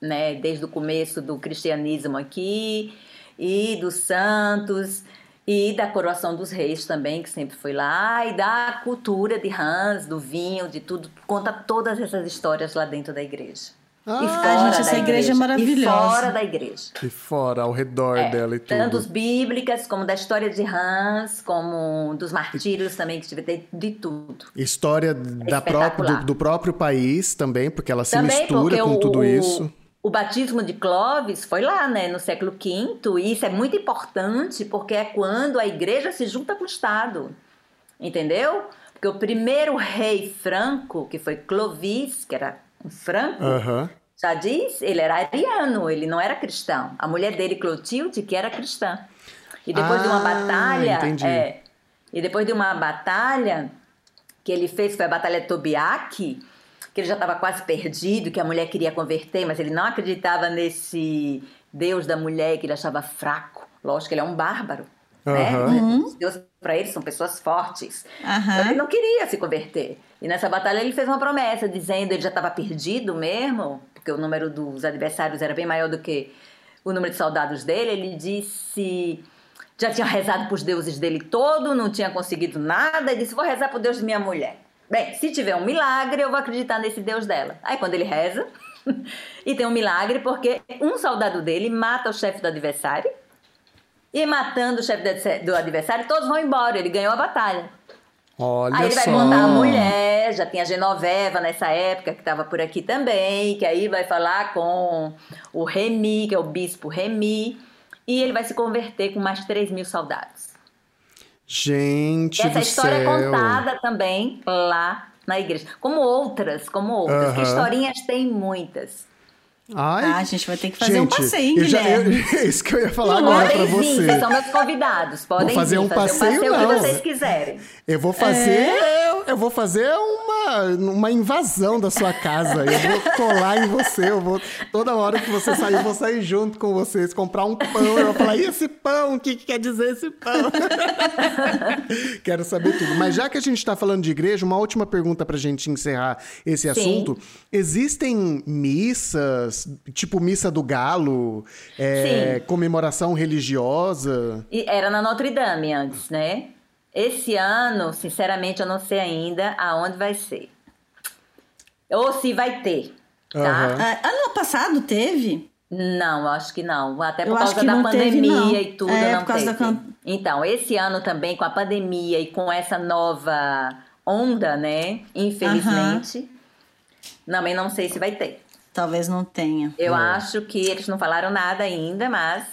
né, desde o começo do cristianismo aqui, e dos santos, e da coroação dos reis também, que sempre foi lá, e da cultura de Hans, do vinho, de tudo, conta todas essas histórias lá dentro da igreja. Ah, e fora gente, essa da igreja é maravilhosa. E fora da igreja. E fora, ao redor É, dela e tudo. tanto bíblicas, como da história de Hans, como dos martírios também, que tive de tudo. História da pró espetacular. do, do próprio país também, porque ela se também mistura com o, tudo isso. O batismo de Clovis foi lá, né, no século V, e isso é muito importante porque é quando a igreja se junta com o Estado. Entendeu? Porque o primeiro rei franco, que foi Clovis, que era um franco, Aham. já diz, ele era ariano, ele não era cristão. A mulher dele, Clotilde, que era cristã. E depois de uma Ah, batalha. É, e depois de uma batalha que ele fez, foi a Batalha de Tobiac, que ele já estava quase perdido, que a mulher queria converter, mas ele não acreditava nesse Deus da mulher, que ele achava fraco. Lógico que ele é um bárbaro. né? Os deuses para ele são pessoas fortes. Então, ele não queria se converter. E nessa batalha ele fez uma promessa, dizendo ele já estava perdido mesmo, porque o número dos adversários era bem maior do que o número de soldados dele. Ele disse. Já tinha rezado para os deuses dele todo, não tinha conseguido nada, e disse: Vou rezar para o Deus de minha mulher. Bem, se tiver um milagre, eu vou acreditar nesse Deus dela. Aí quando ele reza, [laughs] e tem um milagre, porque um soldado dele mata o chefe do adversário, e matando o chefe do adversário- do adversário, todos vão embora. Ele ganhou a batalha. Olha aí ele vai só. contar a mulher, já tinha Genoveva nessa época, que estava por aqui também, que aí vai falar com o Remy, que é o bispo Remy, e ele vai se converter com mais de 3 mil soldados. Gente Essa história é céu. contada também lá na igreja. Como outras, como outras. Que historinhas tem muitas. Ai, Ah, a gente vai ter que fazer um gente, passeio, eu já- eu- Guilherme. [laughs] É isso que eu ia falar agora vir, você. vocês são meus convidados. Podem fazer vir, um fazer passeio, o passeio não. que vocês quiserem. Eu vou fazer, eu vou fazer uma, uma invasão da sua casa. Eu vou colar em você. Eu vou toda hora que você sair, eu vou sair junto com vocês, comprar um pão. Eu vou falar: "E esse pão? O que, que quer dizer esse pão?" [laughs] Quero saber tudo. Mas já que a gente está falando de igreja, uma última pergunta pra gente encerrar esse assunto. Existem missas, tipo missa do galo, é, comemoração religiosa? E era na Notre Dame antes, né? Esse ano, sinceramente, eu não sei ainda aonde vai ser. Ou se vai ter, tá? Ah, ano passado teve? Não, acho que não. Até por Eu acho causa que da não teve, pandemia não. e tudo, É, não por causa da teve. can- Então, esse ano também, com a pandemia e com essa nova onda, né? Infelizmente, também não sei se vai ter. Talvez não tenha. Eu É. acho que eles não falaram nada ainda, mas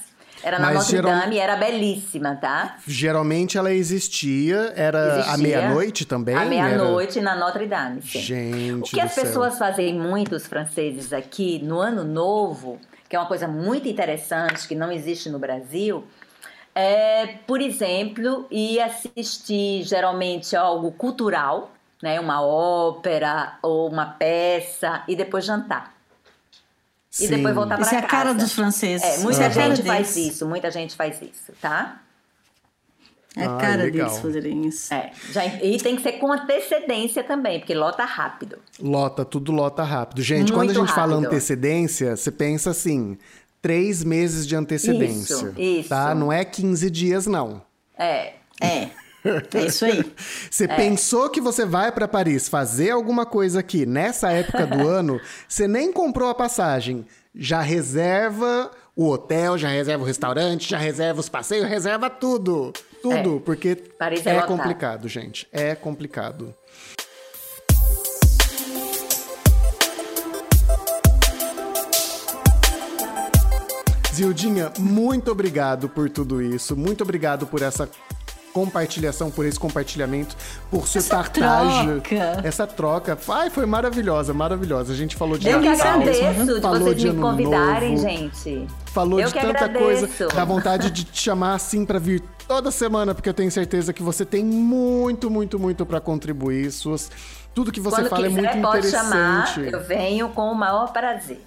era na Mas Notre geral- Dame e era belíssima, tá? Geralmente ela existia, era à Existia meia-noite também? À Era- meia-noite na Notre Dame. sim. Gente O que do as céu. pessoas fazem muito, os franceses aqui, no Ano Novo, que é uma coisa muito interessante, que não existe no Brasil, é, por exemplo, ir assistir geralmente algo cultural, né, uma ópera ou uma peça, e depois jantar. E Sim. depois voltar para Isso casa. é a cara dos franceses. É, muita Isso é a cara gente faz deles. isso, muita gente faz isso, tá? É a Ah, cara legal. deles fazerem isso. É, já, e tem que ser com antecedência também, porque lota rápido. Lota, tudo lota rápido. Gente, quando a Muito gente fala rápido. antecedência, você pensa assim, três meses de antecedência. Isso, isso. Tá? Não é 15 dias, não. É, É. É isso aí. [laughs] Você pensou que você vai pra Paris fazer alguma coisa aqui nessa época do [laughs] ano, você nem comprou a passagem. Já reserva o hotel, já reserva o restaurante, já reserva os passeios, reserva tudo. Tudo, porque Paris é é complicado, gente. É complicado. Zildinha, muito obrigado por tudo isso. Muito obrigado por essa compartilhação, por esse compartilhamento, por seu Essa troca. Essa troca. Ai, foi maravilhosa, maravilhosa. A gente falou de eu que Natal, agradeço de falou vocês de me convidarem, novo, gente. Falou eu de que tanta agradeço. coisa. Dá vontade de te chamar assim pra vir toda semana, porque eu tenho certeza que você tem muito, muito, muito pra contribuir. Suas, tudo que você Quando fala quiser, é muito pode interessante. chamar. Eu venho com o maior prazer.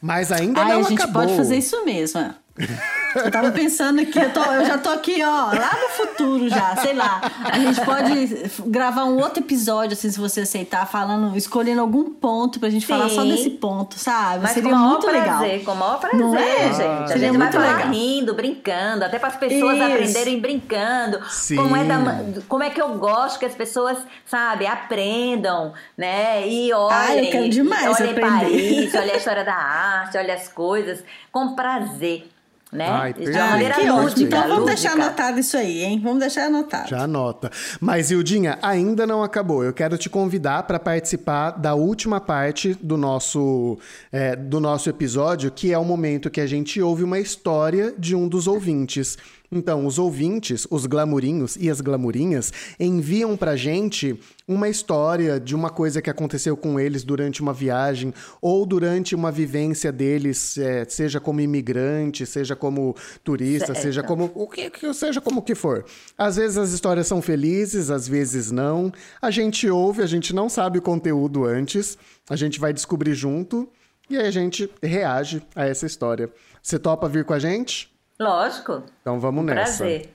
Mas ainda Ai, não a gente acabou. pode fazer isso mesmo. [laughs] Eu tava pensando aqui, eu, tô- eu já tô aqui, ó, lá no futuro já, sei lá. A gente pode gravar um outro episódio, assim, se você aceitar, falando, escolhendo algum ponto pra gente falar só Sim. desse ponto, sabe? Mas Seria muito prazer, legal. com o maior prazer, Não é? gente. A Seria gente vai muito falar legal. rindo, brincando, até para as pessoas Isso. aprenderem brincando. Sim. Como é, da- como é que eu gosto que as pessoas, sabe, aprendam, né? E olhem, Ai, eu quero demais olhem aprender. Paris, olhem a história da arte, olhem as coisas com prazer, né? Ai, de uma maneira ótimo. lúdica. Então vamos lúdica. deixar anotado isso aí, hein? Vamos deixar anotado. Já anota. Mas, Ildinha, ainda não acabou. Eu quero te convidar para participar da última parte do nosso, é, do nosso episódio, que é o momento que a gente ouve uma história de um dos ouvintes. Então, os ouvintes, os glamurinhos e as glamurinhas, enviam pra gente uma história de uma coisa que aconteceu com eles durante uma viagem ou durante uma vivência deles, é, seja como imigrante, seja como turista, Certo. seja como o que, seja como que for. Às vezes as histórias são felizes, às vezes não. A gente ouve, a gente não sabe o conteúdo antes, a gente vai descobrir junto e aí a gente reage a essa história. Você topa vir com a gente? Lógico. Então vamos nessa. Prazer.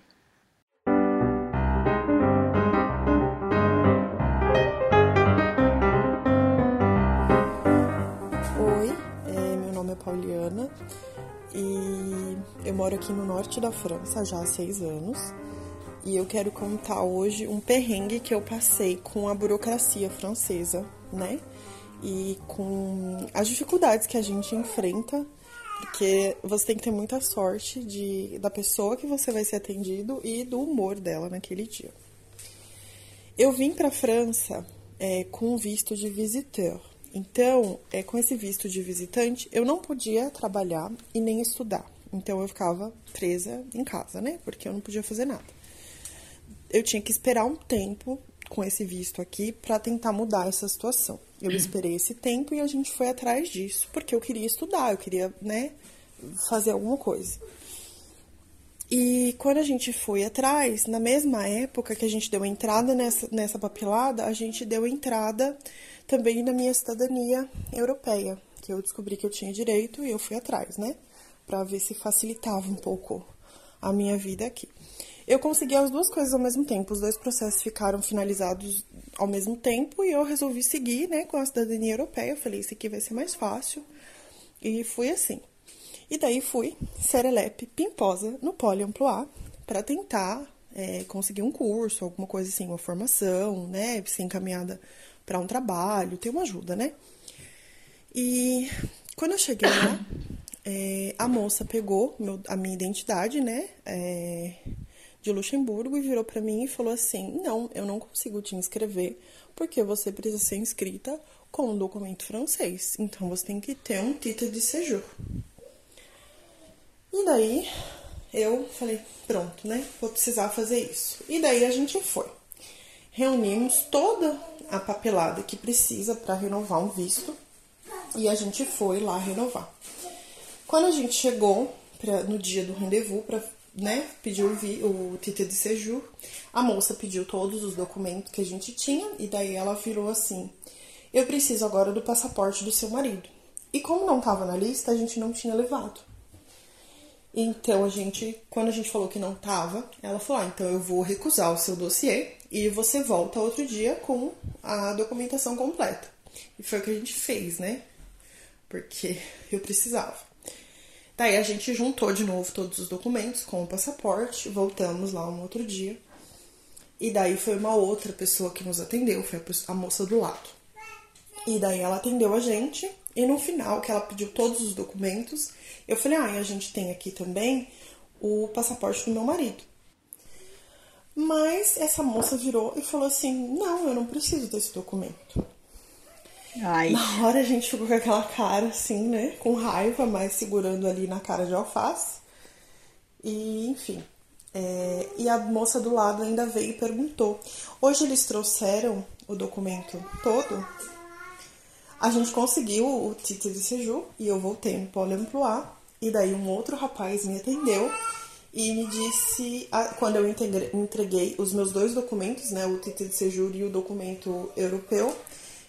Moro aqui no norte da França já há seis anos e eu quero contar hoje um perrengue que eu passei com a burocracia francesa, né? E com as dificuldades que a gente enfrenta, porque você tem que ter muita sorte de, da pessoa que você vai ser atendido e do humor dela naquele dia. Eu vim para a França é, com visto de visiteur. Então, é, com esse visto de visitante, eu não podia trabalhar e nem estudar. Então, eu ficava presa em casa, né? Porque eu não podia fazer nada. Eu tinha que esperar um tempo com esse visto aqui para tentar mudar essa situação. Eu esperei esse tempo e a gente foi atrás disso, porque eu queria estudar, eu queria, né, fazer alguma coisa. E quando a gente foi atrás, na mesma época que a gente deu entrada nessa, nessa papelada, a gente deu entrada também na minha cidadania europeia, que eu descobri que eu tinha direito e eu fui atrás, né? Pra ver se facilitava um pouco a minha vida aqui. Eu consegui as duas coisas ao mesmo tempo, os dois processos ficaram finalizados ao mesmo tempo e eu resolvi seguir, né, com a cidadania europeia. Eu falei, isso aqui vai ser mais fácil. E fui assim. E daí fui, serelepe, pimposa, no Poliamploá, para tentar é, conseguir um curso, alguma coisa assim, uma formação, né, ser encaminhada para um trabalho, ter uma ajuda, né. E quando eu cheguei lá, é, a moça pegou meu, a minha identidade, né, é, de Luxemburgo e virou para mim e falou assim: Não, eu não consigo te inscrever porque você precisa ser inscrita com um documento francês. Então você tem que ter um título de séjour. E daí eu falei: Pronto, né? Vou precisar fazer isso. E daí a gente foi. Reunimos toda a papelada que precisa para renovar um visto e a gente foi lá renovar. Quando a gente chegou pra, no dia do rendezvous para né, pediu o, o título de séjour. A moça pediu todos os documentos que a gente tinha e daí ela virou assim: "Eu preciso agora do passaporte do seu marido". E como não estava na lista, a gente não tinha levado. Então a gente, quando a gente falou que não tava, ela falou: ah, "Então eu vou recusar o seu dossiê e você volta outro dia com a documentação completa". E foi o que a gente fez, né? Porque [laughs] eu precisava. Daí a gente juntou de novo todos os documentos com o passaporte, voltamos lá um outro dia. E daí foi uma outra pessoa que nos atendeu, foi a moça do lado. E daí ela atendeu a gente, e no final, que ela pediu todos os documentos, eu falei: ah, e a gente tem aqui também o passaporte do meu marido. Mas essa moça virou e falou assim: não, eu não preciso desse documento. Ai. Na hora a gente ficou com aquela cara assim, né? Com raiva, mas segurando ali na cara de alface. E, enfim. É, e a moça do lado ainda veio e perguntou: Hoje eles trouxeram o documento todo? A gente conseguiu o título de séjour e eu voltei no Polo Emploi. E daí um outro rapaz me atendeu e me disse, quando eu entreguei os meus dois documentos, né, o título de séjour e o documento europeu,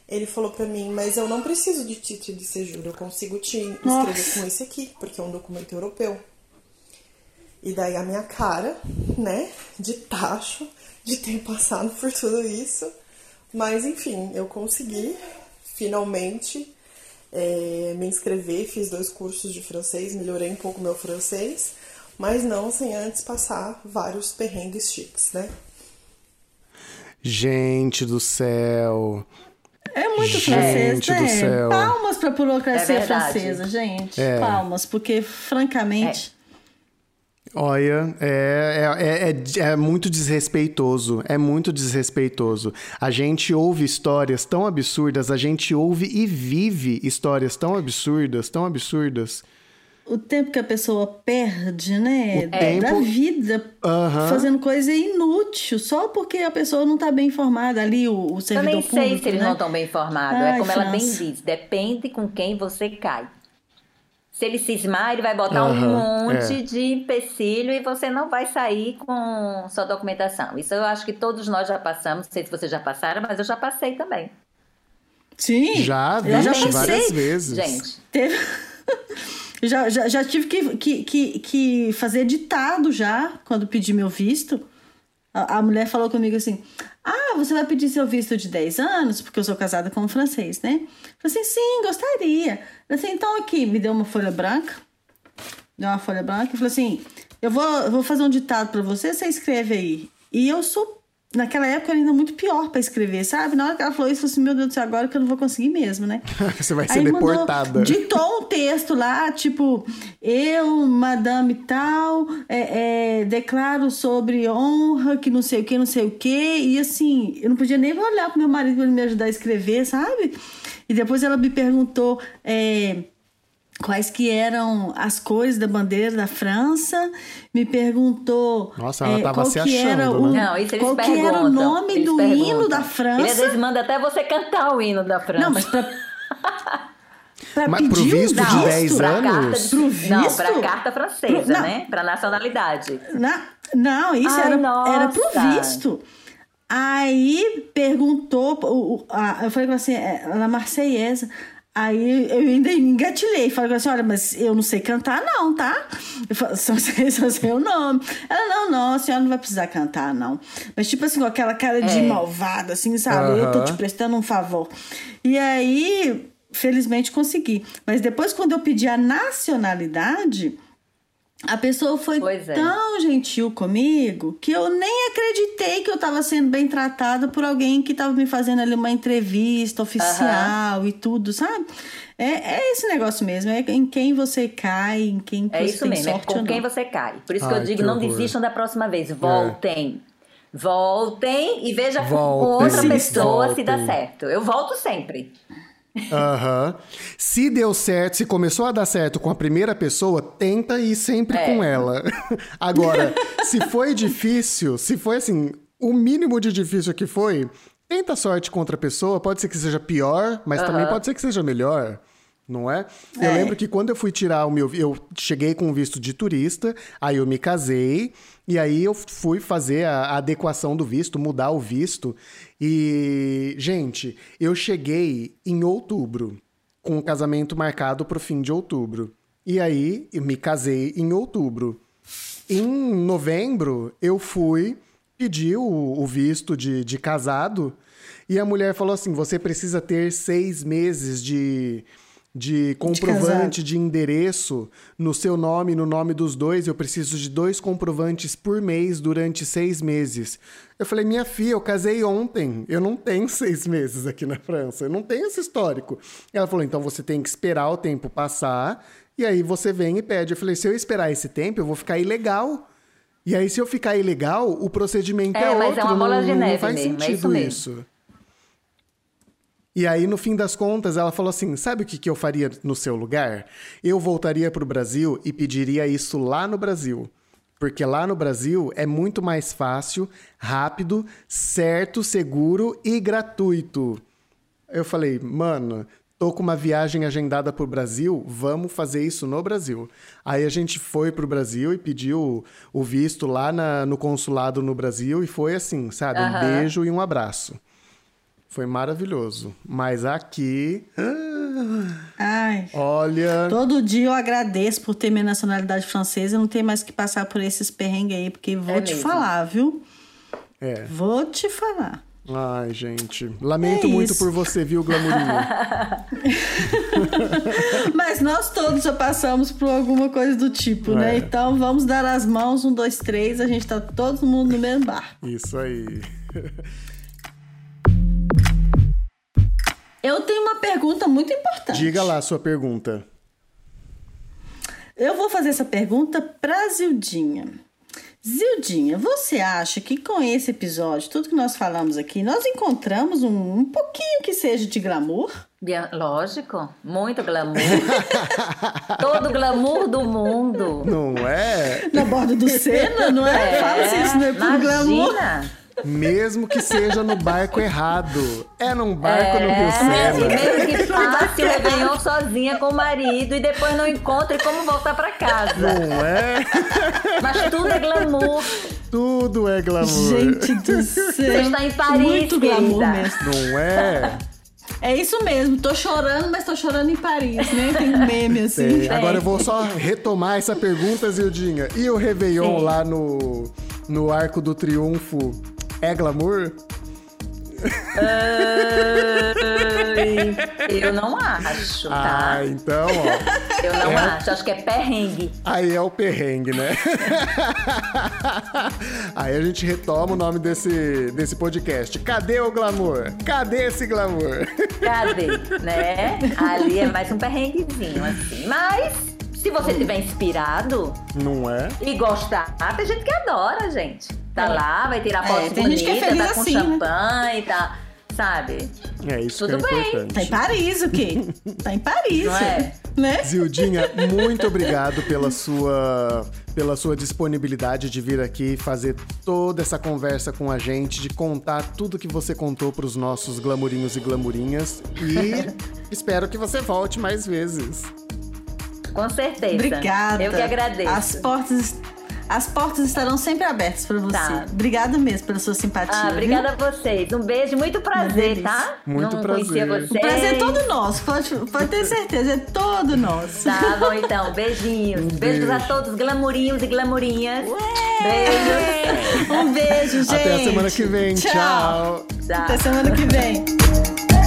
ele falou para mim, mas eu não preciso de título de séjour, eu consigo te inscrever Nossa. com esse aqui, porque é um documento europeu. E daí a minha cara, né, de tacho, de ter [laughs] passado por tudo isso. Mas enfim, eu consegui finalmente é, me inscrever, fiz dois cursos de francês, melhorei um pouco meu francês, mas não sem antes passar vários perrengues chiques, né? Gente do céu! É muito gente francês, né? Do céu. Palmas pra burocracia é francesa, gente. É. Palmas, porque francamente. É. Olha, é, é, é, é, muito desrespeitoso. É muito desrespeitoso. A gente ouve histórias tão absurdas, a gente ouve e vive histórias tão absurdas, tão absurdas o tempo que a pessoa perde, né? O tempo... Da vida uhum. fazendo coisa inútil, só porque a pessoa não está bem informada ali, o, o servidor Eu nem sei se eles né? não estão bem informados. Ai, é como França. ela bem diz, depende com quem você cai. Se ele cismar, ele vai botar uhum, um monte é. de empecilho e você não vai sair com sua documentação. Isso eu acho que todos nós já passamos. Não sei se vocês já passaram, mas eu já passei também. Sim. Já, vi, já várias vezes. Gente. Teve... [laughs] Já, já, já tive que, que, que, que fazer ditado já, quando pedi meu visto. A, a, mulher falou comigo assim: você vai pedir seu visto de 10 anos? Porque eu sou casada com um francês, né? Eu falei assim: Sim, gostaria. Eu assim: Então aqui, me deu uma folha branca. deu uma folha branca e falou assim: Eu vou, vou fazer um ditado pra você, você escreve aí. E eu sou. Naquela época era ainda muito pior pra escrever, sabe? Na hora que ela falou isso, eu falei assim: Meu Deus do céu, agora que eu não vou conseguir mesmo, né? [laughs] Você vai ser Aí mandou- deportada. ditou um texto lá, tipo, eu, madame tal, é, é, declaro sobre honra, que não sei o que, não sei o que. E assim, eu não podia nem olhar pro meu marido pra ele me ajudar a escrever, sabe? E depois ela me perguntou. é, Quais que eram as cores da bandeira da França? Me perguntou Nossa, ela é, tava qual se que era achando, o né? Não, isso eles qual que era o nome eles do perguntam. hino da França? vezes manda até você cantar o hino da França. Não, mas pra, pra Mas pro pedir um visto de visto, 10 pra anos? Carta de, Pro Não, visto? pra carta francesa, Pro- não. né? Pra nacionalidade. Na- não, isso Ai, era, nossa. era pro visto. Aí perguntou, eu falei assim, é, na Marseillesa. Aí eu ainda engatilhei, falei assim: olha, mas eu não sei cantar, não, tá? Eu falei, só sei, [laughs] só sei o nome. Ela, não, não, a senhora não vai precisar cantar, não. Mas, tipo assim, com aquela cara de É. malvada, assim, sabe? Eu tô te prestando um favor. E aí, felizmente consegui. Mas depois, quando eu pedi a nacionalidade, a pessoa foi é. tão gentil comigo que eu nem acreditei que eu estava sendo bem tratada por alguém que estava me fazendo ali uma entrevista oficial e tudo, sabe? É, é esse negócio mesmo, é em quem você cai, em quem É você isso tem mesmo, é sorte com ou quem você cai. Por isso que Ai, eu digo, que não horror. desistam da próxima vez. Voltem. Voltem e veja com Voltem, outra pessoa se dá voltem. certo. Eu volto sempre. Aham. Se deu certo, se começou a dar certo com a primeira pessoa, tenta ir sempre É. com ela. [laughs] Agora, se foi difícil, se foi assim, o mínimo de difícil que foi, tenta sorte com outra pessoa. Pode ser que seja pior, mas também pode ser que seja melhor. Não é? Eu É. lembro que quando eu fui tirar o meu. Eu cheguei com visto de turista, aí eu me casei, e aí eu fui fazer a adequação do visto, mudar o visto. E, gente, eu cheguei em outubro, com o casamento marcado pro fim de outubro. E aí eu me casei em outubro. Em novembro, eu fui pedir o, o visto de, de casado e a mulher falou assim: você precisa ter seis meses de, de comprovante de, endereço no seu nome e no nome dos dois. Eu preciso de dois comprovantes por mês durante seis meses. Eu falei: minha filha, eu casei ontem. Eu não tenho [laughs] seis meses aqui na França. Eu não tenho esse histórico. Ela falou: então você tem que esperar o tempo passar. E aí você vem e pede. Eu falei, se eu esperar esse tempo, eu vou ficar ilegal. E aí, se eu ficar ilegal, o procedimento é, É, mas é outro. uma bola não, de não neve faz mesmo, é sentido isso mesmo. isso. E aí, no fim das contas, ela falou assim: sabe o que, que eu faria no seu lugar? Eu voltaria pro Brasil e pediria isso lá no Brasil. Porque lá no Brasil é muito mais fácil, rápido, certo, seguro e gratuito. Eu falei, mano, tô com uma viagem agendada pro Brasil, vamos fazer isso no Brasil. Aí a gente foi pro Brasil e pediu o visto lá na- no consulado no Brasil e foi assim, sabe? Um Aham. beijo e um abraço. Foi maravilhoso. Mas aqui, Ai. olha, Todo dia eu agradeço por ter minha nacionalidade francesa e não ter mais que passar por esses perrengues aí, porque vou É te mesmo. falar, viu? é. Vou te falar. Ai, gente. Lamento É muito por você, viu, Glamourinho? [laughs] Mas nós todos já passamos por alguma coisa do tipo, né? É. Então vamos dar as mãos, um, dois, três, a gente tá todo mundo no mesmo bar. Isso aí. [laughs] Eu tenho uma pergunta muito importante. Diga lá a sua pergunta. Eu vou fazer essa pergunta pra Zildinha. Zildinha, você acha que com esse episódio, tudo que nós falamos aqui, nós encontramos um, um pouquinho que seja de glamour? Bia- Lógico, muito glamour. [laughs] Todo glamour do mundo. Não é? Na borda do Sena, não é? Fala se isso não é puro glamour. Mesmo que seja no barco errado. É num barco no Rio É, e Sena. mesmo que passe o Réveillon sozinha com o marido e depois não encontre como voltar pra casa. Não é? Mas tudo é glamour. Tudo é glamour. Gente do céu. Você está em Paris, Muito glamour mesmo. Não é? É isso mesmo, tô chorando, mas tô chorando em Paris, né? Tem um meme assim. Sei. Agora eu vou só retomar essa pergunta, Zildinha. E o Réveillon Sim. lá no, no Arco do Triunfo é glamour? Ai, eu não acho, tá? Ah, então, ó. Eu não É. acho, acho que é perrengue. Aí é o perrengue, né? [laughs] Aí a gente retoma o nome desse, desse podcast. Cadê o glamour? Cadê esse glamour? Cadê? né? Ali é mais um perrenguezinho, assim. Mas, se você tiver inspirado Não é? e gostar, tem gente que adora, gente. Tá lá, vai tirar É, fotos tem gente que é bonitas, feliz tá com assim, né? champanhe, tá... Sabe? É isso Tudo que é bem. importante. Tá em Paris o quê? Tá em Paris. Não é? Né? Zildinha, muito obrigado pela sua, pela sua disponibilidade de vir aqui fazer toda essa conversa com a gente, de contar tudo que você contou pros nossos glamurinhos e glamurinhas. E [laughs] espero que você volte mais vezes. Com certeza. Obrigada. Eu que agradeço. As portas, as portas estarão sempre abertas pra você. Tá. Obrigada mesmo pela sua simpatia. Ah, viu? obrigada a vocês. Um beijo, muito prazer, tá? Muito Não prazer. vocês. O prazer é todo nosso, pode, pode ter certeza, é todo nosso. Tá bom, então. [laughs] Beijinhos. Um Beijos a todos, glamurinhos e glamurinhas. Beijos. Um beijo, gente. Até a semana que vem. Tchau. Tchau. Até semana que vem.